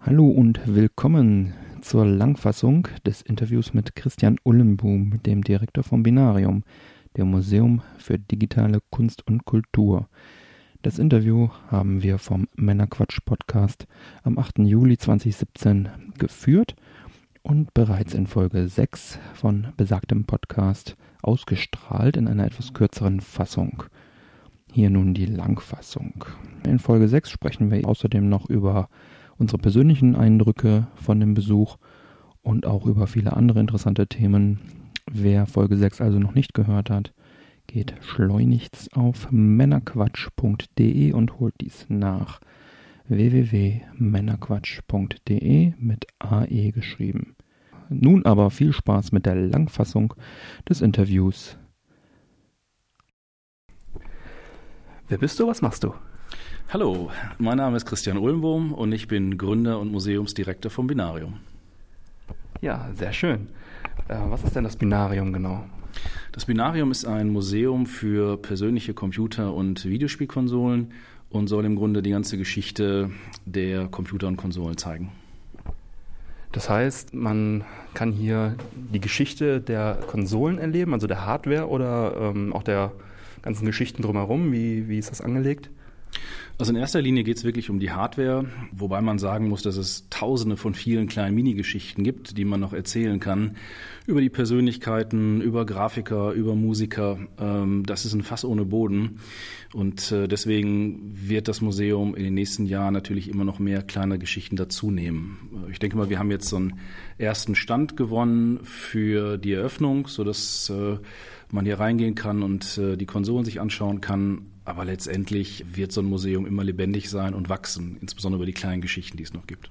Hallo und willkommen zur Langfassung des Interviews mit Christian Ullenboom, dem Direktor vom Binarium, dem Museum für digitale Kunst und Kultur. Das Interview haben wir vom Männerquatsch Podcast am 8. Juli 2017 geführt und bereits in Folge 6 von besagtem Podcast ausgestrahlt in einer etwas kürzeren Fassung. Hier nun die Langfassung. In Folge 6 sprechen wir außerdem noch über unsere persönlichen Eindrücke von dem Besuch und auch über viele andere interessante Themen. Wer Folge 6 also noch nicht gehört hat, geht schleunigst auf männerquatsch.de und holt dies nach. www.männerquatsch.de mit AE geschrieben. Nun aber viel Spaß mit der Langfassung des Interviews. Wer bist du? Was machst du? Hallo, mein Name ist Christian Ulmbohm und ich bin Gründer und Museumsdirektor vom Binarium. Ja, sehr schön. Äh, was ist denn das Binarium genau? Das Binarium ist ein Museum für persönliche Computer- und Videospielkonsolen und soll im Grunde die ganze Geschichte der Computer und Konsolen zeigen. Das heißt, man kann hier die Geschichte der Konsolen erleben, also der Hardware oder ähm, auch der ganzen Geschichten drumherum. Wie, wie ist das angelegt? Also in erster Linie geht es wirklich um die Hardware, wobei man sagen muss, dass es tausende von vielen kleinen Minigeschichten gibt, die man noch erzählen kann über die Persönlichkeiten, über Grafiker, über Musiker. Ähm, das ist ein Fass ohne Boden und äh, deswegen wird das Museum in den nächsten Jahren natürlich immer noch mehr kleine Geschichten dazunehmen. Äh, ich denke mal, wir haben jetzt so einen ersten Stand gewonnen für die Eröffnung, sodass äh, man hier reingehen kann und die Konsolen sich anschauen kann. Aber letztendlich wird so ein Museum immer lebendig sein und wachsen, insbesondere über die kleinen Geschichten, die es noch gibt.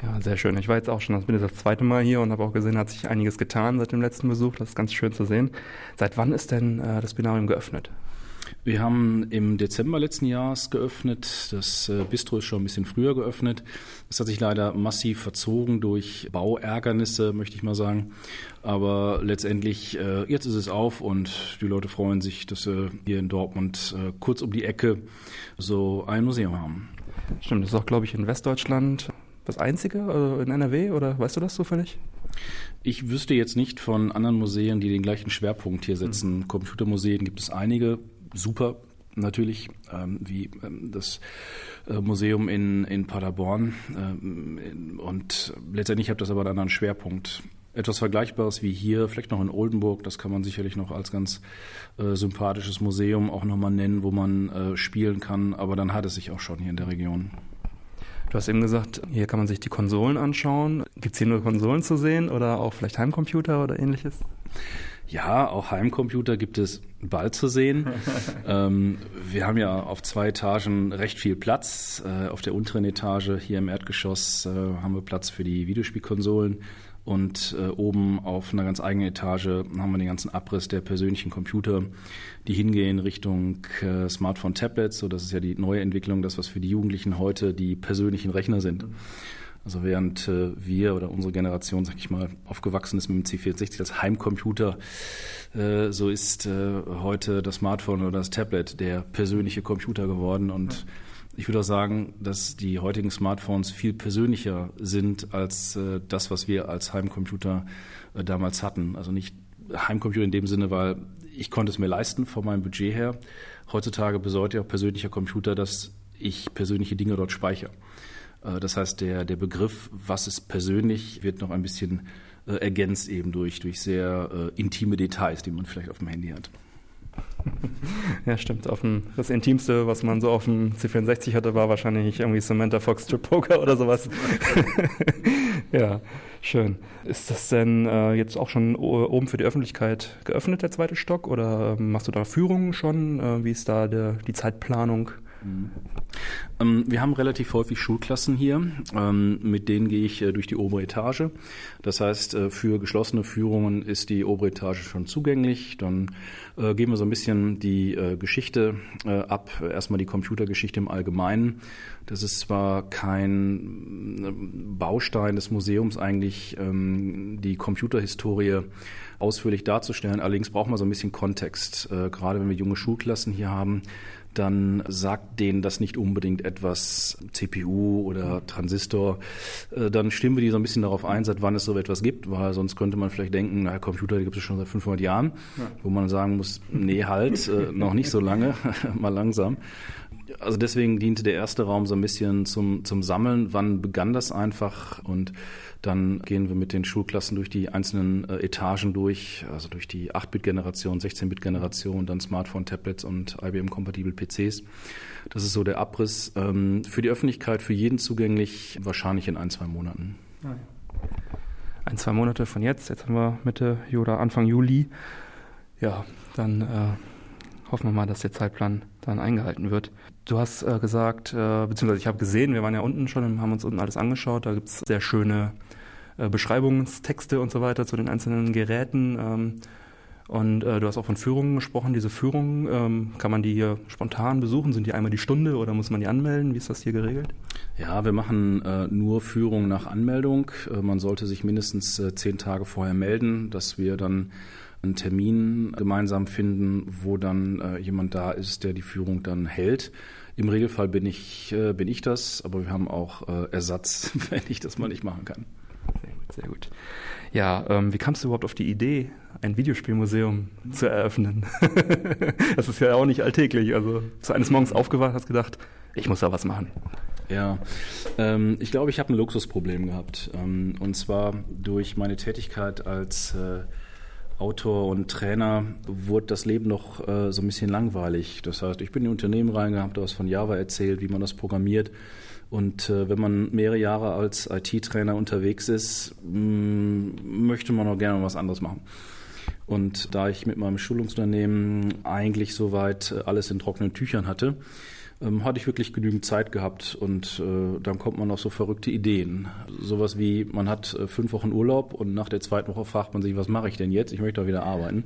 Ja, sehr schön. Ich war jetzt auch schon, das bin das zweite Mal hier und habe auch gesehen, hat sich einiges getan seit dem letzten Besuch. Das ist ganz schön zu sehen. Seit wann ist denn äh, das Binarium geöffnet? Wir haben im Dezember letzten Jahres geöffnet. Das äh, Bistro ist schon ein bisschen früher geöffnet. Es hat sich leider massiv verzogen durch Bauärgernisse, möchte ich mal sagen. Aber letztendlich, äh, jetzt ist es auf und die Leute freuen sich, dass sie hier in Dortmund äh, kurz um die Ecke so ein Museum haben. Stimmt, das ist auch, glaube ich, in Westdeutschland das einzige in NRW oder weißt du das zufällig? Ich wüsste jetzt nicht von anderen Museen, die den gleichen Schwerpunkt hier setzen. Mhm. Computermuseen gibt es einige super natürlich, ähm, wie ähm, das äh, Museum in, in Paderborn. Ähm, und letztendlich hat das aber einen anderen Schwerpunkt. Etwas Vergleichbares wie hier, vielleicht noch in Oldenburg, das kann man sicherlich noch als ganz äh, sympathisches Museum auch nochmal nennen, wo man äh, spielen kann, aber dann hat es sich auch schon hier in der Region. Du hast eben gesagt, hier kann man sich die Konsolen anschauen. Gibt es hier nur Konsolen zu sehen oder auch vielleicht Heimcomputer oder ähnliches? Ja, auch Heimcomputer gibt es bald zu sehen. ähm, wir haben ja auf zwei Etagen recht viel Platz. Äh, auf der unteren Etage hier im Erdgeschoss äh, haben wir Platz für die Videospielkonsolen. Und äh, oben auf einer ganz eigenen Etage haben wir den ganzen Abriss der persönlichen Computer, die hingehen Richtung äh, Smartphone-Tablets. So, das ist ja die neue Entwicklung, das, was für die Jugendlichen heute die persönlichen Rechner sind. Also während äh, wir oder unsere Generation, sag ich mal, aufgewachsen ist mit dem C64 als Heimcomputer, äh, so ist äh, heute das Smartphone oder das Tablet der persönliche Computer geworden. Und ich würde auch sagen, dass die heutigen Smartphones viel persönlicher sind als äh, das, was wir als Heimcomputer äh, damals hatten. Also nicht Heimcomputer in dem Sinne, weil ich konnte es mir leisten von meinem Budget her. Heutzutage bedeutet ja persönlicher Computer, dass ich persönliche Dinge dort speichere. Äh, das heißt, der, der Begriff, was ist persönlich, wird noch ein bisschen äh, ergänzt eben durch, durch sehr äh, intime Details, die man vielleicht auf dem Handy hat. Ja, stimmt. Auf dem, das Intimste, was man so auf dem C64 hatte, war wahrscheinlich irgendwie Samantha Fox Strip Poker oder sowas. ja, schön. Ist das denn äh, jetzt auch schon oben für die Öffentlichkeit geöffnet, der zweite Stock? Oder ähm, machst du da Führungen schon? Äh, wie ist da der, die Zeitplanung? Mhm. Ähm, wir haben relativ häufig Schulklassen hier, ähm, mit denen gehe ich äh, durch die obere Etage. Das heißt, äh, für geschlossene Führungen ist die obere Etage schon zugänglich. Dann äh, gehen wir so ein bisschen die Geschichte ab. Erstmal die Computergeschichte im Allgemeinen. Das ist zwar kein Baustein des Museums eigentlich, ähm, die Computerhistorie ausführlich darzustellen. Allerdings braucht man so ein bisschen Kontext. Gerade wenn wir junge Schulklassen hier haben, dann sagt denen das nicht unbedingt etwas CPU oder Transistor. Äh, dann stimmen wir die so ein bisschen darauf ein, seit wann es so etwas gibt, weil sonst könnte man vielleicht denken, na, Computer, die gibt es schon seit 500 Jahren, ja. wo man sagen muss, nee, halt, äh, noch nicht so lange, mal langsam. Also deswegen diente der erste Raum so ein bisschen zum, zum Sammeln. Wann begann das einfach? Und dann gehen wir mit den Schulklassen durch die einzelnen äh, Etagen durch, also durch die 8-Bit-Generation, 16-Bit-Generation, dann Smartphone, Tablets und IBM-kompatibel PCs. Das ist so der Abriss. Ähm, für die Öffentlichkeit, für jeden zugänglich, wahrscheinlich in ein, zwei Monaten. Ah, ein, zwei Monate von jetzt. Jetzt haben wir Mitte oder Anfang Juli. Ja, dann äh, hoffen wir mal, dass der Zeitplan dann eingehalten wird. Du hast äh, gesagt, äh, beziehungsweise ich habe gesehen, wir waren ja unten schon und haben uns unten alles angeschaut. Da gibt es sehr schöne äh, Beschreibungstexte und so weiter zu den einzelnen Geräten. Ähm, und äh, du hast auch von Führungen gesprochen. Diese Führungen, ähm, kann man die hier spontan besuchen? Sind die einmal die Stunde oder muss man die anmelden? Wie ist das hier geregelt? Ja, wir machen äh, nur Führungen nach Anmeldung. Äh, man sollte sich mindestens äh, zehn Tage vorher melden, dass wir dann einen Termin gemeinsam finden, wo dann äh, jemand da ist, der die Führung dann hält. Im Regelfall bin ich, äh, bin ich das, aber wir haben auch Ersatz, wenn ich das mal nicht machen kann. Sehr gut. Ja, ähm, wie kamst du überhaupt auf die Idee, ein Videospielmuseum zu eröffnen? das ist ja auch nicht alltäglich. Also, zu eines Morgens aufgewacht, hast gedacht, ich muss da was machen. Ja, ähm, ich glaube, ich habe ein Luxusproblem gehabt. Ähm, und zwar durch meine Tätigkeit als äh, Autor und Trainer wurde das Leben noch äh, so ein bisschen langweilig. Das heißt, ich bin in Unternehmen reingehabt, habe was von Java erzählt, wie man das programmiert. Und äh, wenn man mehrere Jahre als IT-Trainer unterwegs ist, mm, möchte man auch gerne was anderes machen. Und da ich mit meinem Schulungsunternehmen eigentlich soweit äh, alles in trockenen Tüchern hatte, ähm, hatte ich wirklich genügend Zeit gehabt und äh, dann kommt man auf so verrückte Ideen. Sowas wie, man hat äh, fünf Wochen Urlaub und nach der zweiten Woche fragt man sich, was mache ich denn jetzt? Ich möchte doch wieder arbeiten.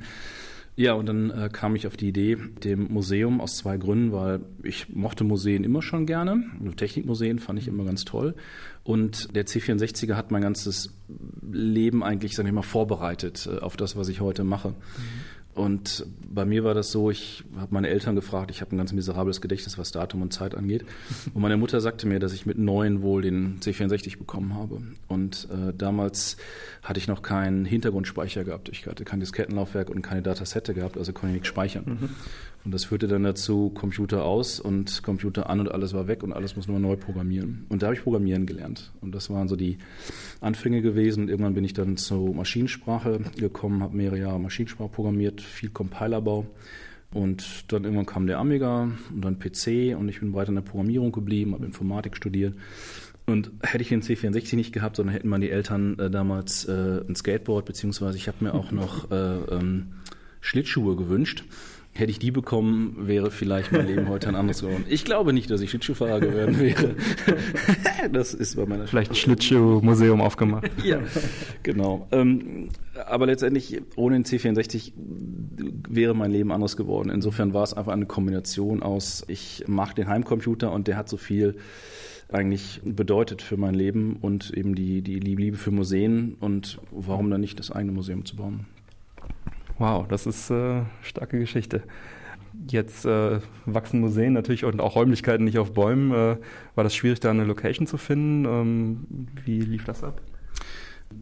Ja, und dann äh, kam ich auf die Idee, dem Museum aus zwei Gründen, weil ich mochte Museen immer schon gerne. Technikmuseen fand ich immer ganz toll. Und der C64er hat mein ganzes Leben eigentlich, sag ich mal, vorbereitet äh, auf das, was ich heute mache. Mhm. Und bei mir war das so, ich habe meine Eltern gefragt, ich habe ein ganz miserables Gedächtnis, was Datum und Zeit angeht. Und meine Mutter sagte mir, dass ich mit neun wohl den C64 bekommen habe. Und äh, damals hatte ich noch keinen Hintergrundspeicher gehabt. Ich hatte kein Diskettenlaufwerk und keine Datasette gehabt, also konnte ich nichts speichern. Mhm. Und das führte dann dazu, Computer aus und Computer an und alles war weg und alles muss nur neu programmieren. Und da habe ich Programmieren gelernt. Und das waren so die Anfänge gewesen. Und irgendwann bin ich dann zur Maschinensprache gekommen, habe mehrere Jahre Maschinensprache programmiert, viel Compilerbau. Und dann irgendwann kam der Amiga und dann PC und ich bin weiter in der Programmierung geblieben, habe Informatik studiert. Und hätte ich den C64 nicht gehabt, sondern hätten meine Eltern äh, damals äh, ein Skateboard, beziehungsweise ich habe mir auch noch äh, ähm, Schlittschuhe gewünscht. Hätte ich die bekommen, wäre vielleicht mein Leben heute ein anderes geworden. Ich glaube nicht, dass ich Schlittschuhfahrer geworden wäre. das ist bei meiner Vielleicht ein Schlittschuhmuseum aufgemacht. ja, genau. Ähm, aber letztendlich ohne den C64 wäre mein Leben anders geworden. Insofern war es einfach eine Kombination aus, ich mache den Heimcomputer und der hat so viel eigentlich bedeutet für mein Leben und eben die, die Liebe für Museen und warum dann nicht das eigene Museum zu bauen. Wow, das ist äh, starke Geschichte. Jetzt äh, wachsen Museen natürlich und auch Räumlichkeiten nicht auf Bäumen. Äh, war das schwierig, da eine Location zu finden? Ähm, wie lief das ab?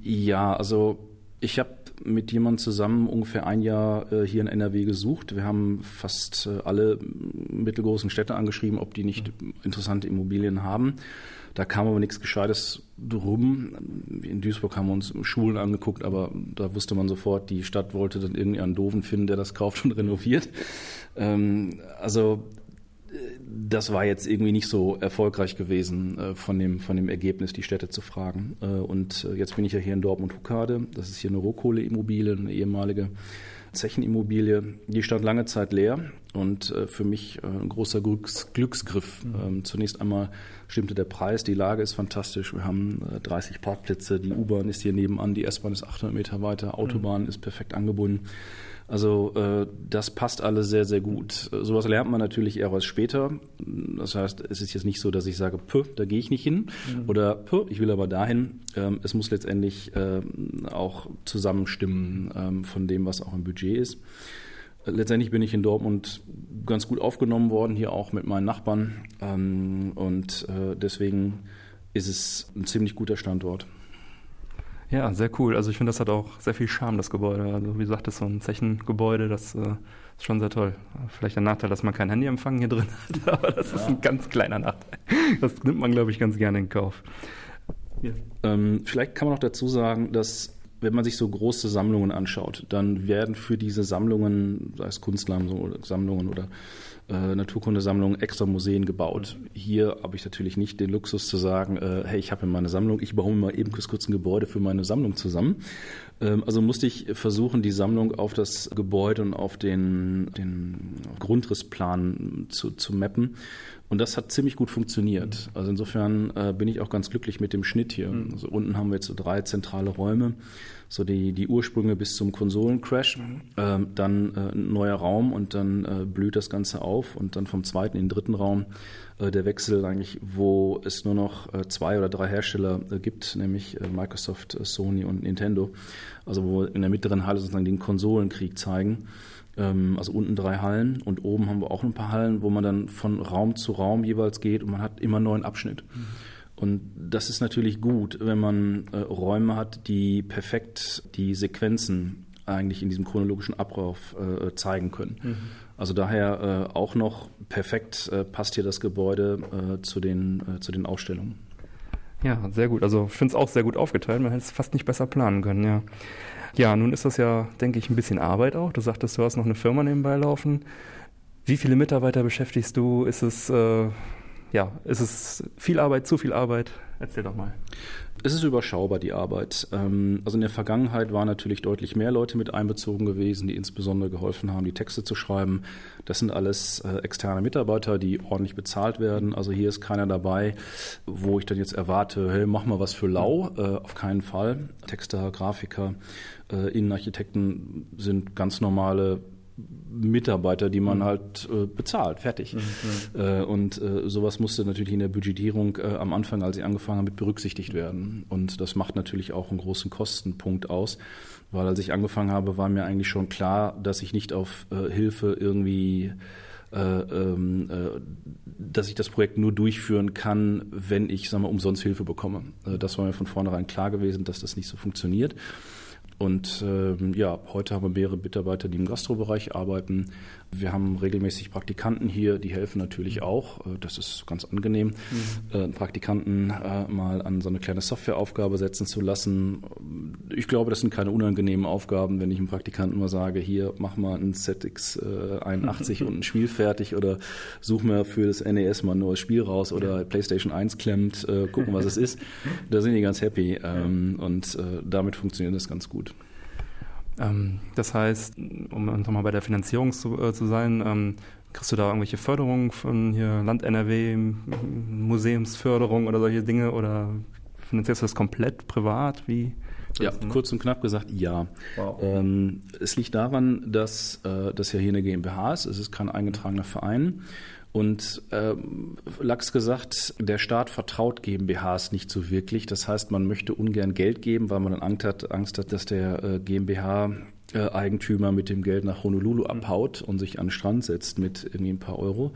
Ja, also ich habe mit jemandem zusammen ungefähr ein Jahr äh, hier in NRW gesucht. Wir haben fast äh, alle mittelgroßen Städte angeschrieben, ob die nicht interessante Immobilien haben. Da kam aber nichts Gescheites drum. In Duisburg haben wir uns Schulen angeguckt, aber da wusste man sofort, die Stadt wollte dann irgendeinen Doofen finden, der das kauft und renoviert. Ähm, also das war jetzt irgendwie nicht so erfolgreich gewesen, äh, von, dem, von dem Ergebnis die Städte zu fragen. Äh, und äh, jetzt bin ich ja hier in Dortmund-Huckade. Das ist hier eine Rohkohleimmobilie, eine ehemalige Zechenimmobilie. Die stand lange Zeit leer und für mich ein großer Glücks Glücksgriff. Mhm. Ähm, zunächst einmal stimmte der Preis, die Lage ist fantastisch. Wir haben 30 äh, Parkplätze, die U-Bahn ist hier nebenan, die S-Bahn ist 800 Meter weiter, Autobahn mhm. ist perfekt angebunden. Also äh, das passt alles sehr, sehr gut. Sowas lernt man natürlich eher was später. Das heißt, es ist jetzt nicht so, dass ich sage, Puh, da gehe ich nicht hin mhm. oder Puh, ich will aber dahin. Ähm, es muss letztendlich ähm, auch zusammenstimmen ähm, von dem, was auch im Budget ist. Letztendlich bin ich in Dortmund ganz gut aufgenommen worden, hier auch mit meinen Nachbarn. Ähm, und äh, deswegen ist es ein ziemlich guter Standort. Ja, sehr cool. Also ich finde, das hat auch sehr viel Charme, das Gebäude. Also wie gesagt, das ist so ein Zechengebäude, das äh, ist schon sehr toll. Vielleicht der Nachteil, dass man kein Handyempfang hier drin hat, aber das ja. ist ein ganz kleiner Nachteil. Das nimmt man, glaube ich, ganz gerne in Kauf. Ja. Ähm, vielleicht kann man noch dazu sagen, dass wenn man sich so große Sammlungen anschaut, dann werden für diese Sammlungen, sei es Kunstsammlungen oder äh, Naturkundesammlungen, extra Museen gebaut. Hier habe ich natürlich nicht den Luxus zu sagen, äh, hey, ich habe in meiner Sammlung, ich baue mir mal eben kurz ein Gebäude für meine Sammlung zusammen. Ähm, also musste ich versuchen, die Sammlung auf das Gebäude und auf den, den Grundrissplan zu, zu mappen. Und das hat ziemlich gut funktioniert. Also insofern äh, bin ich auch ganz glücklich mit dem Schnitt hier. Mhm. Also unten haben wir jetzt so drei zentrale Räume, so die, die Ursprünge bis zum Konsolencrash, mhm. ähm, dann äh, ein neuer Raum und dann äh, blüht das Ganze auf und dann vom zweiten in den dritten Raum äh, der Wechsel eigentlich, wo es nur noch äh, zwei oder drei Hersteller äh, gibt, nämlich Microsoft, Sony und Nintendo. Also wo in der mittleren Halle sozusagen den Konsolenkrieg zeigen. Ähm, also unten drei Hallen und oben haben wir auch ein paar Hallen, wo man dann von Raum zu Raum jeweils geht und man hat immer einen neuen Abschnitt. Mhm. Und das ist natürlich gut, wenn man äh, Räume hat, die perfekt die Sequenzen eigentlich in diesem chronologischen Ablauf äh, zeigen können. Mhm. Also daher äh, auch noch perfekt äh, passt hier das Gebäude äh, zu, den, äh, zu den Ausstellungen. Ja, sehr gut. Also ich finde es auch sehr gut aufgeteilt. Man hätte es fast nicht besser planen können, ja. Ja, nun ist das ja, denke ich, ein bisschen Arbeit auch. Du sagtest, du hast noch eine Firma nebenbei laufen. Wie viele Mitarbeiter beschäftigst du? Ist es, äh, ja, ist es viel Arbeit, zu viel Arbeit? Erzähl doch mal. Es ist überschaubar, die Arbeit. Ähm, also in der Vergangenheit waren natürlich deutlich mehr Leute mit einbezogen gewesen, die insbesondere geholfen haben, die Texte zu schreiben. Das sind alles äh, externe Mitarbeiter, die ordentlich bezahlt werden. Also hier ist keiner dabei, wo ich dann jetzt erwarte, hey, mach mal was für lau. Äh, auf keinen Fall. Texter, Grafiker, äh, Innenarchitekten sind ganz normale Mitarbeiter, die man mhm. halt äh, bezahlt, fertig. Mhm. Äh, und äh, sowas musste natürlich in der Budgetierung äh, am Anfang, als ich angefangen habe, mit berücksichtigt werden. Und das macht natürlich auch einen großen Kostenpunkt aus, weil als ich angefangen habe, war mir eigentlich schon klar, dass ich nicht auf äh, Hilfe irgendwie äh, ähm, äh, dass ich das Projekt nur durchführen kann, wenn ich sagen wir, umsonst Hilfe bekomme. Das war mir von vornherein klar gewesen, dass das nicht so funktioniert. Und ähm, ja, heute haben wir mehrere Mitarbeiter, die im Gastrobereich arbeiten. Wir haben regelmäßig Praktikanten hier, die helfen natürlich auch. Äh, das ist ganz angenehm, mhm. äh, Praktikanten äh, mal an so eine kleine Softwareaufgabe setzen zu lassen. Ich glaube, das sind keine unangenehmen Aufgaben, wenn ich einem Praktikanten mal sage, hier mach mal ein ZX81 und ein Spiel fertig oder such mir für das NES mal ein neues Spiel raus oder PlayStation 1 klemmt, gucken, was es ist. Da sind die ganz happy ähm, und damit funktioniert das ganz gut. Ähm, das heißt, um nochmal bei der Finanzierung zu, äh, zu sein, ähm, kriegst du da irgendwelche Förderungen von hier Land NRW, Museumsförderung oder solche Dinge oder finanzierst du das komplett privat? Wie? Ja, kurz und knapp gesagt, ja. Wow. Ähm, es liegt daran, dass äh, das ja hier eine GmbH ist. Es ist kein eingetragener Verein. Und äh, Lachs gesagt, der Staat vertraut GmbHs nicht so wirklich. Das heißt, man möchte ungern Geld geben, weil man dann Angst hat, Angst hat dass der äh, GmbH äh, Eigentümer mit dem Geld nach Honolulu abhaut und sich an den Strand setzt mit irgendwie ein paar Euro.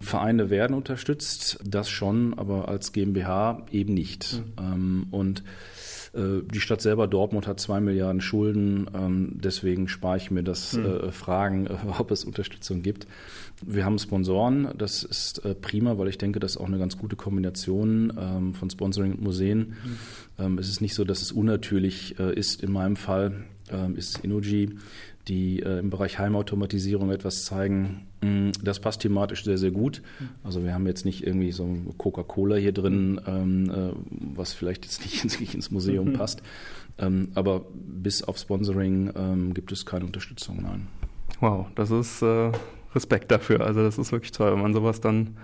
Vereine werden unterstützt, das schon, aber als GmbH eben nicht. Mhm. Ähm, und die Stadt selber Dortmund hat zwei Milliarden Schulden, ähm, deswegen spare ich mir das mhm. Fragen, ob es Unterstützung gibt. Wir haben Sponsoren, das ist prima, weil ich denke, das ist auch eine ganz gute Kombination ähm, von Sponsoring und Museen. Mhm. Es ist nicht so, dass es unnatürlich ist. In meinem Fall ist Inuji, die im Bereich Heimautomatisierung etwas zeigen. Mm, das passt thematisch sehr, sehr gut. Also wir haben jetzt nicht irgendwie so Coca-Cola hier drin, ähm, was vielleicht jetzt nicht ins Museum mhm. passt. Ähm, aber bis auf Sponsoring ähm, gibt es keine Unterstützung, nein. Wow, das ist äh, Respekt dafür. Also das ist wirklich toll, wenn man sowas dann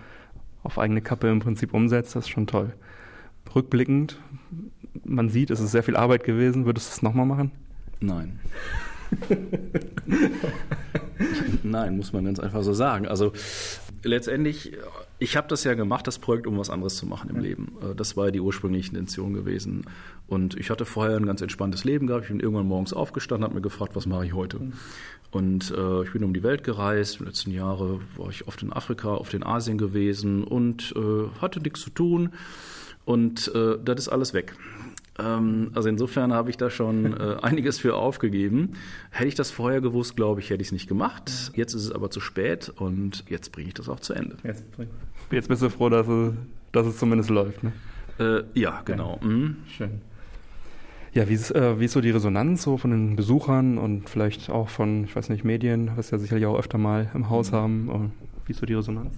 auf eigene Kappe im Prinzip umsetzt, das ist schon toll. Rückblickend, man sieht, es ist sehr viel Arbeit gewesen. Würdest du es nochmal machen? Nein. Nein, muss man ganz einfach so sagen. Also letztendlich, ich habe das ja gemacht, das Projekt, um was anderes zu machen im Leben. Äh, das war ja die ursprüngliche Intention gewesen. Und ich hatte vorher ein ganz entspanntes Leben gehabt. Ich bin irgendwann morgens aufgestanden, habe mir gefragt, was mache ich heute? Und äh, ich bin um die Welt gereist. Die letzten Jahre war ich oft in Afrika, oft in Asien gewesen und äh, hatte nichts zu tun. Und äh, das ist alles weg. Ähm, also insofern habe ich da schon äh, einiges für aufgegeben. Hätte ich das vorher gewusst, glaube ich, hätte ich es nicht gemacht. Jetzt ist es aber zu spät und jetzt bringe ich das auch zu Ende. Jetzt, jetzt bist du froh, dass es, dass es zumindest läuft, ne? Äh, ja, genau. Ja. Mhm. Schön. Ja, wie ist, äh, wie ist so die Resonanz so von den Besuchern und vielleicht auch von, ich weiß nicht, Medien, was ja sicherlich auch öfter mal im Haus mhm. haben. Wie ist so die Resonanz?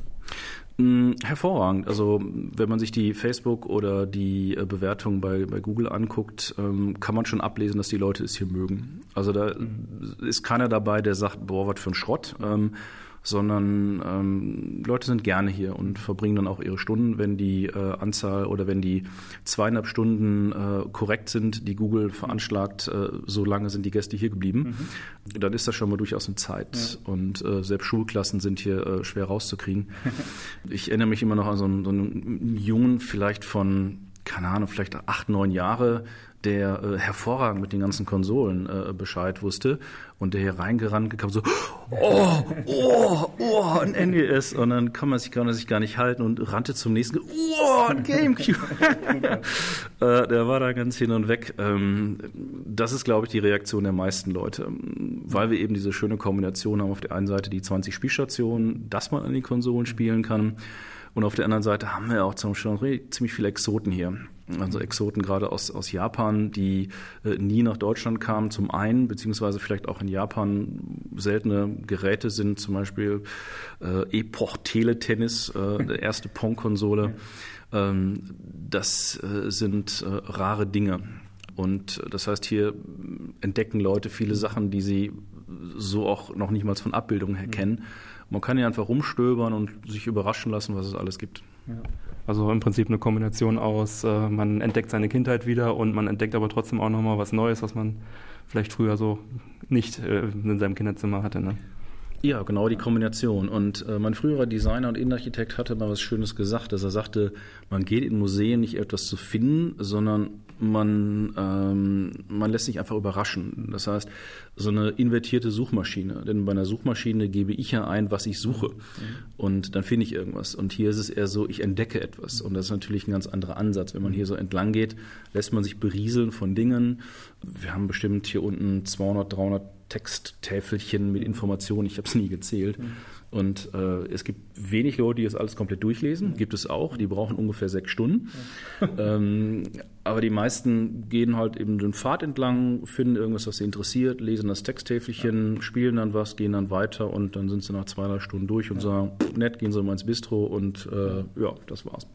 Hervorragend. Also wenn man sich die Facebook oder die äh, Bewertung bei, bei Google anguckt, ähm, kann man schon ablesen, dass die Leute es hier mögen. Also da mhm. ist keiner dabei, der sagt, boah, was für ein Schrott. Sondern ähm, Leute sind gerne hier und verbringen dann auch ihre Stunden, wenn die äh, Anzahl oder wenn die zweieinhalb Stunden äh, korrekt sind, die Google veranschlagt, äh, so lange sind die Gäste hier geblieben, mhm. dann ist das schon mal durchaus eine Zeit. Ja. Und äh, selbst Schulklassen sind hier äh, schwer rauszukriegen. ich erinnere mich immer noch an so einen, so einen Jungen, vielleicht von keine Ahnung, vielleicht acht, neun Jahre, der äh, hervorragend mit den ganzen Konsolen äh, Bescheid wusste und der hier reingerannt kam so, oh, oh, oh, ein NES und dann kann man sich gar, sich gar nicht halten und rannte zum nächsten, oh, ein Gamecube. äh, der war da ganz hin und weg. Ähm, das ist, glaube ich, die Reaktion der meisten Leute, weil wir eben diese schöne Kombination haben. Auf der einen Seite die 20 Spielstationen, dass man an die Konsolen spielen kann. Und auf der anderen Seite haben wir auch zum Beispiel ziemlich viele Exoten hier. Also Exoten gerade aus, aus Japan, die äh, nie nach Deutschland kamen, zum einen, beziehungsweise vielleicht auch in Japan seltene Geräte sind, zum Beispiel äh, Epoch Teletennis, äh, der erste Pong-Konsole. Ähm, das äh, sind äh, rare Dinge. Und das heißt, hier entdecken Leute viele Sachen, die sie so auch noch nicht mal von Abbildungen her kennen. Man kann ja einfach rumstöbern und sich überraschen lassen, was es alles gibt. Ja. Also im Prinzip eine Kombination aus, äh, man entdeckt seine Kindheit wieder und man entdeckt aber trotzdem auch nochmal was Neues, was man vielleicht früher so nicht äh, in seinem Kinderzimmer hatte. Ne? Ja, genau die Kombination. Und äh, mein früherer Designer und Innenarchitekt hatte mal was Schönes gesagt, dass er sagte, man geht in Museen nicht etwas zu finden, sondern man, ähm, man lässt sich einfach überraschen. Das heißt, so eine invertierte Suchmaschine. Denn bei einer Suchmaschine gebe ich ja ein, was ich suche. Mhm. Und dann finde ich irgendwas. Und hier ist es eher so, ich entdecke etwas. Und das ist natürlich ein ganz anderer Ansatz. Wenn man hier so entlang geht, lässt man sich berieseln von Dingen. Wir haben bestimmt hier unten 200, 300 Texttäfelchen mit Informationen. Ich habe es nie gezählt. Mhm. Und äh, es gibt wenig Leute, die das alles komplett durchlesen. Gibt es auch. Die brauchen ungefähr sechs Stunden. ähm, aber die meisten gehen halt eben den Pfad entlang, finden irgendwas, was sie interessiert, lesen das Texttäfelchen, spielen dann was, gehen dann weiter und dann sind sie nach zwei, drei Stunden durch und sagen, nett, gehen sie mal ins Bistro und äh, ja, das war's.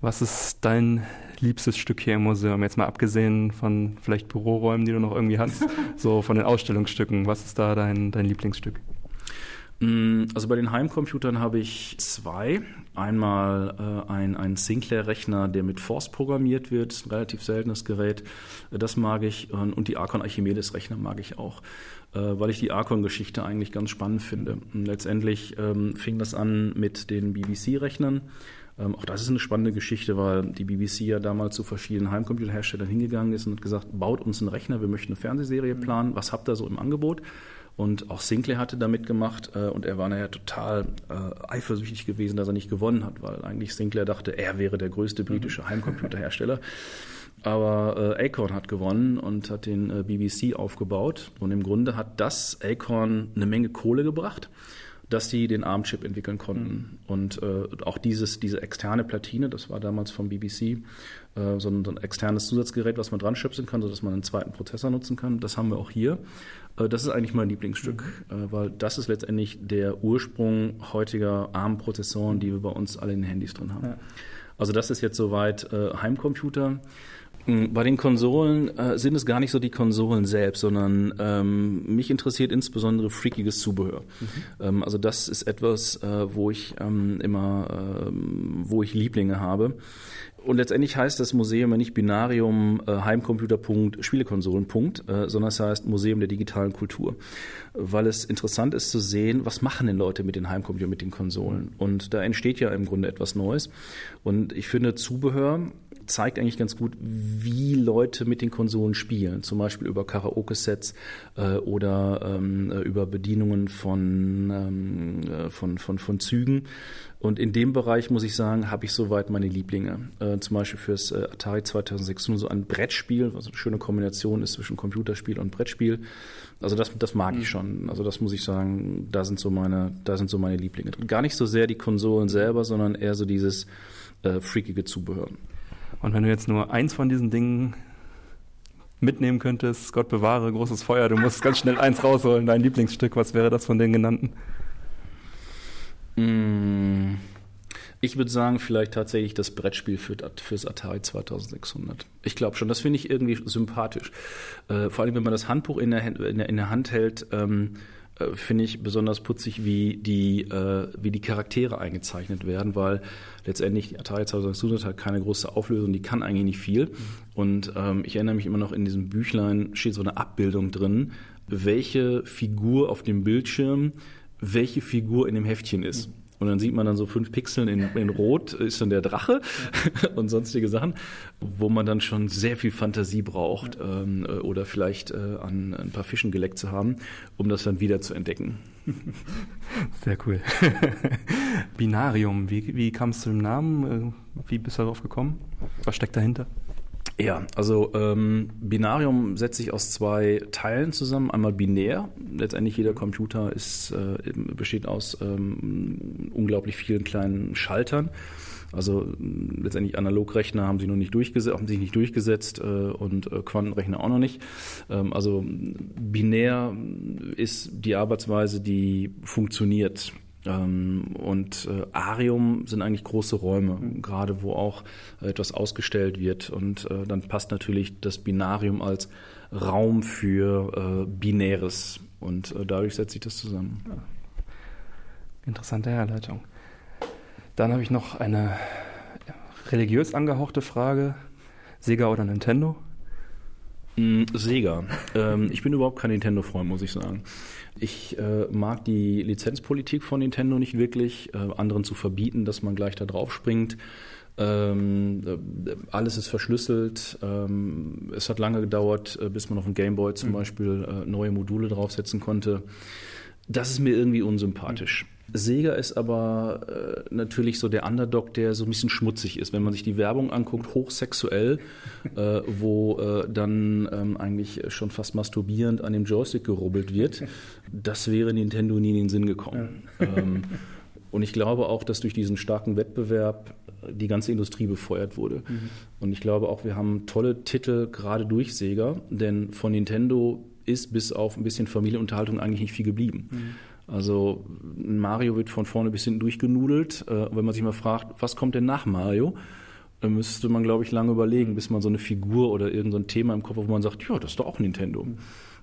Was ist dein liebstes Stück hier im Museum? Jetzt mal abgesehen von vielleicht Büroräumen, die du noch irgendwie hast, so von den Ausstellungsstücken. Was ist da dein, dein Lieblingsstück? Mm, also bei den Heimcomputern habe ich zwei. Einmal äh, ein, ein Sinclair-Rechner, der mit Force programmiert wird, ein relativ seltenes Gerät. Äh, das mag ich. Und die Archon Archimedes-Rechner mag ich auch, äh, weil ich die Archon-Geschichte eigentlich ganz spannend finde. Und letztendlich ähm, fing das an mit den BBC-Rechnern. Ähm, auch das ist eine spannende Geschichte, weil die BBC ja damals zu verschiedenen Heimcomputerherstellern hingegangen ist und hat gesagt, baut uns einen Rechner, wir möchten eine Fernsehserie planen, was habt ihr so im Angebot? Und auch Sinclair hatte da mitgemacht äh, und er war nachher total äh, eifersüchtig gewesen, dass er nicht gewonnen hat, weil eigentlich Sinclair dachte, er wäre der größte britische mhm. Heimcomputerhersteller. Aber äh, Acorn hat gewonnen und hat den äh, BBC aufgebaut. Und im Grunde hat das Acorn eine Menge Kohle gebracht dass sie den ARM-Chip entwickeln konnten. Mhm. Und äh, auch dieses, diese externe Platine, das war damals vom BBC, äh, so, ein, so ein externes Zusatzgerät, was man dran schöpfen kann, sodass man einen zweiten Prozessor nutzen kann. Das haben wir auch hier. Äh, das ist eigentlich mein Lieblingsstück, mhm. äh, weil das ist letztendlich der Ursprung heutiger ARM-Prozessoren, die wir bei uns alle in den Handys drin haben. Ja. Also das ist jetzt soweit äh, Heimcomputer. Hm, bei den Konsolen äh, sind es gar nicht so die Konsolen selbst, sondern ähm, mich interessiert insbesondere freakiges Zubehör. Mhm. Ähm, also das ist etwas, äh, wo ich ähm, immer, äh, wo ich Lieblinge habe. Und letztendlich heißt das Museum ja nicht Binarium, äh, Heimcomputer.punkt, Spielekonsolen.punkt, äh, sondern es heißt Museum der digitalen Kultur. Weil es interessant ist zu sehen, was machen denn Leute mit den Heimcomputern, mit den Konsolen. Und da entsteht ja im Grunde etwas Neues. Und ich finde Zubehör zeigt eigentlich ganz gut, wie Leute mit den Konsolen spielen. Zum Beispiel über Karaoke-Sets äh, oder ähm, äh, über Bedienungen von, ähm, äh, von, von, von Zügen. Und in dem Bereich, muss ich sagen, habe ich soweit meine Lieblinge. Äh, zum Beispiel fürs äh, Atari 2600 so ein Brettspiel, was eine schöne Kombination ist zwischen Computerspiel und Brettspiel. Also das, das mag mhm. ich schon. Also das muss ich sagen, da sind so meine, da sind so meine Lieblinge drin. Gar nicht so sehr die Konsolen selber, sondern eher so dieses äh, freakige Zubehör. Und wenn du jetzt nur eins von diesen Dingen mitnehmen könntest, Gott bewahre, großes Feuer, du musst ganz schnell eins rausholen, dein Lieblingsstück, was wäre das von den genannten? Mm, ich würde sagen, vielleicht tatsächlich das Brettspiel für, fürs Atari 2600. Ich glaube schon, das finde ich irgendwie sympathisch. Äh, vor allem, wenn man das Handbuch in der, Hand hält, ähm, äh, finde ich besonders putzig, wie die, äh, wie die Charaktere eingezeichnet werden, weil letztendlich die Atari 2600 hat keine große Auflösung, die kann eigentlich nicht viel. Und ähm, ich erinnere mich immer noch, in diesem Büchlein steht so eine Abbildung drin, welche Figur auf dem Bildschirm welche Figur in dem Heftchen ist. Und dann sieht man dann so fünf Pixeln in, in Rot, ist dann der Drache ja. und sonstige Sachen, wo man dann schon sehr viel Fantasie braucht ja. ähm, oder vielleicht äh, an ein paar Fischen geleckt zu haben, um das dann wieder zu entdecken. Sehr cool. Binarium, wie, wie kam es zu dem Namen? Äh, wie bist du darauf gekommen? Was steckt dahinter? Ja, also ähm, Binarium setzt sich aus zwei Teilen zusammen. Einmal binär. Letztendlich jeder Computer ist, äh, besteht aus ähm, unglaublich vielen kleinen Schaltern. Also letztendlich Analogrechner haben sie noch nicht durchgesetzt, haben sich nicht durchgesetzt äh, und äh, Quantenrechner auch noch nicht. Ähm, also binär ist die Arbeitsweise, die funktioniert. Ähm, und äh, Arium sind eigentlich große Räume, mhm. gerade wo auch etwas ausgestellt wird. Und äh, dann passt natürlich das Binarium als Raum für äh, Binäres. Und dadurch setzt sich das zusammen. Ja. Interessante Herleitung. Dann habe ich noch eine religiös angehauchte Frage. Sega oder Nintendo? Mm, Sega. Ähm, ich bin überhaupt kein Nintendo-Freund, muss ich sagen. Ich äh, mag die Lizenzpolitik von Nintendo nicht wirklich, äh, anderen zu verbieten, dass man gleich da drauf springt. Ähm, äh, alles ist verschlüsselt. Ähm, es hat lange gedauert, äh, bis man auf dem Gameboy zum mhm. Beispiel äh, neue Module draufsetzen konnte. Das ist mir irgendwie unsympathisch. Mhm. Sega ist aber äh, natürlich so der Underdog, der so ein bisschen schmutzig ist. Wenn man sich die Werbung anguckt, hochsexuell, äh, wo äh, dann ähm, eigentlich schon fast masturbierend an dem Joystick gerubbelt wird, das wäre Nintendo nie in den Sinn gekommen. Ähm, und ich glaube auch, dass durch diesen starken Wettbewerb die ganze Industrie befeuert wurde. Mhm. Und ich glaube auch, wir haben tolle Titel gerade durch Sega, denn von Nintendo ist bis auf ein bisschen Familienunterhaltung eigentlich nicht viel geblieben. Mhm. Also Mario wird von vorne bis hinten durchgenudelt. Äh, wenn man sich mal fragt, was kommt denn nach Mario, dann müsste man, glaube ich, lange überlegen, bis man so eine Figur oder irgendein so Thema im Kopf hat, wo man sagt, ja, das ist doch auch Nintendo. Mhm.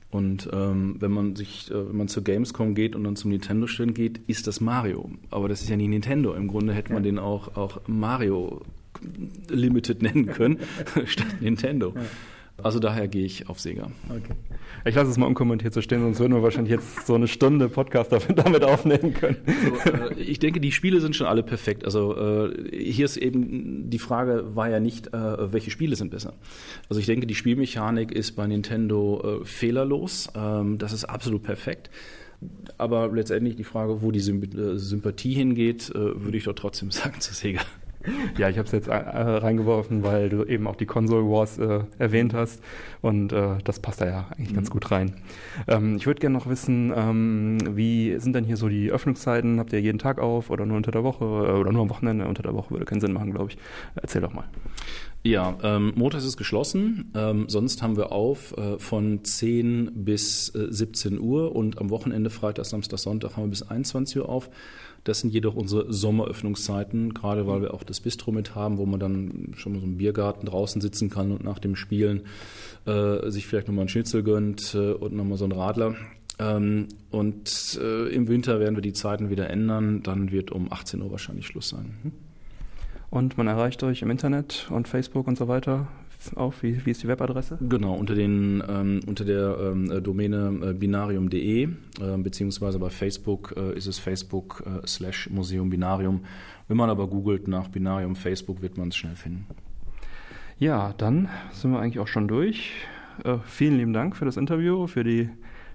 Und ähm, wenn man sich, äh, wenn man zur Gamescom geht und dann zum Nintendo-Stand geht, ist das Mario. Aber das ist ja nicht Nintendo. Im Grunde hätte man ja. den auch, auch Mario Limited nennen können, statt Nintendo. Ja. Also daher gehe ich auf Sega. Okay. Ich lasse es mal unkommentiert so stehen, sonst würden wir wahrscheinlich jetzt so eine Stunde Podcast damit aufnehmen können. Also, äh, ich denke, die Spiele sind schon alle perfekt. Also äh, hier ist eben die Frage war ja nicht, äh, welche Spiele sind besser. Also ich denke, die Spielmechanik ist bei Nintendo äh, fehlerlos. Ähm, das ist absolut perfekt. Aber letztendlich die Frage, wo die äh, Sympathie hingeht, äh, würde ich doch trotzdem sagen zu Sega. Ja, ich habe es jetzt äh, reingeworfen, weil du eben auch die Console Wars äh, erwähnt hast und äh, das passt da ja eigentlich mhm. ganz gut rein. Ähm, ich würde gerne noch wissen, ähm, wie sind denn hier so die Öffnungszeiten? Habt ihr jeden Tag auf oder nur unter der Woche äh, oder nur am Wochenende? Unter der Woche würde keinen Sinn machen, glaube ich. Erzähl doch mal. Ja, ähm, montags ist geschlossen. Ähm, sonst haben wir auf äh, von 10 bis äh, 17 Uhr und am Wochenende, Freitag, Samstag, Sonntag haben wir bis 21 Uhr auf. Das sind jedoch unsere Sommeröffnungszeiten, gerade weil wir auch das Bistro mit haben, wo man dann schon mal so im Biergarten draußen sitzen kann und nach dem Spielen äh, sich vielleicht nochmal einen Schnitzel gönnt äh, und nochmal so einen Radler. Ähm, und äh, im Winter werden wir die Zeiten wieder ändern. Dann wird um 18 Uhr wahrscheinlich Schluss sein. Hm? Und man erreicht euch im Internet und Facebook und so weiter auf? Wie, wie ist die Webadresse? Genau, unter, den, ähm, unter der ähm, Domäne äh, binarium.de, äh, beziehungsweise bei Facebook äh, ist es Facebook äh, slash Museum Binarium. Wenn man aber googelt nach Binarium Facebook, wird man es schnell finden. Ja, dann sind wir eigentlich auch schon durch. Äh, vielen lieben Dank für das Interview, für die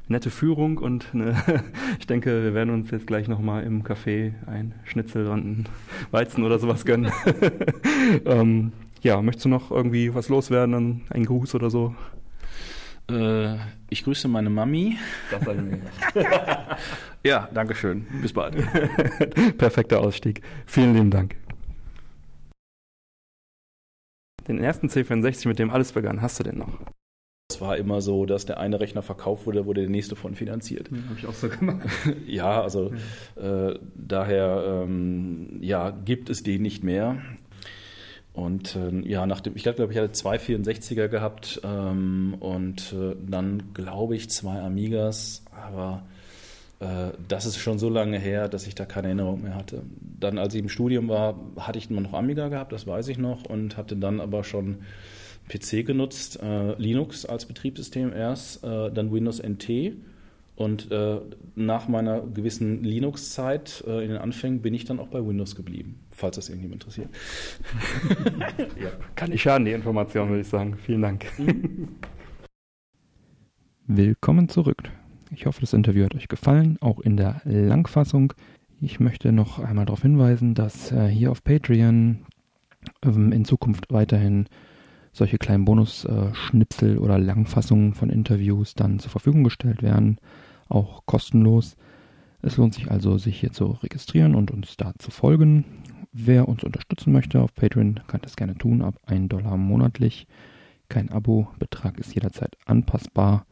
nette Führung und eine, ich denke, wir werden uns jetzt gleich nochmal im Café ein Schnitzel und einen Weizen oder sowas gönnen. ähm, ja, möchtest du noch irgendwie was loswerden, ein Gruß oder so? Äh, ich grüße meine Mami. Das sage ich mir. ja, danke schön. Bis bald. Perfekter Ausstieg. Vielen lieben Dank. Den ersten C64, mit dem alles begann, hast du denn noch? Es war immer so, dass der eine Rechner verkauft wurde, wurde der nächste von finanziert. Ja, Habe ich auch so gemacht. ja, also ja. Äh, daher ähm, ja, gibt es den nicht mehr. Und äh, ja, nach dem, ich glaube, ich hatte zwei 64er gehabt ähm, und äh, dann glaube ich zwei Amigas, aber äh, das ist schon so lange her, dass ich da keine Erinnerung mehr hatte. Dann, als ich im Studium war, hatte ich immer noch Amiga gehabt, das weiß ich noch, und hatte dann aber schon PC genutzt, äh, Linux als Betriebssystem erst, äh, dann Windows NT und äh, nach meiner gewissen Linux-Zeit äh, in den Anfängen bin ich dann auch bei Windows geblieben, falls das irgendjemand interessiert. ja. Kann nicht schaden, die Information, würde ich sagen. Vielen Dank. Willkommen zurück. Ich hoffe, das Interview hat euch gefallen, auch in der Langfassung. Ich möchte noch einmal darauf hinweisen, dass äh, hier auf Patreon ähm, in Zukunft weiterhin solche kleinen Bonus-Schnipsel äh, oder Langfassungen von Interviews dann zur Verfügung gestellt werden auch kostenlos. Es lohnt sich also, sich hier zu registrieren und uns da zu folgen. Wer uns unterstützen möchte auf Patreon, kann das gerne tun, ab 1 Dollar monatlich. Kein Abo, Betrag ist jederzeit anpassbar.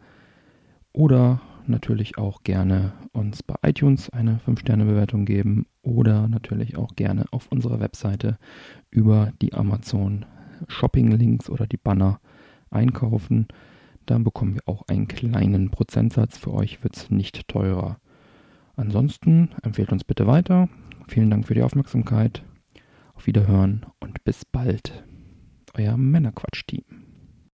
Oder natürlich auch gerne uns bei iTunes eine 5-Sterne-Bewertung geben oder natürlich auch gerne auf unserer Webseite über die Amazon Shopping-Links oder die Banner einkaufen. Dann bekommen wir auch einen kleinen Prozentsatz. Für euch wird es nicht teurer. Ansonsten empfehlt uns bitte weiter. Vielen Dank für die Aufmerksamkeit. Auf Wiederhören und bis bald. Euer Männerquatsch-Team.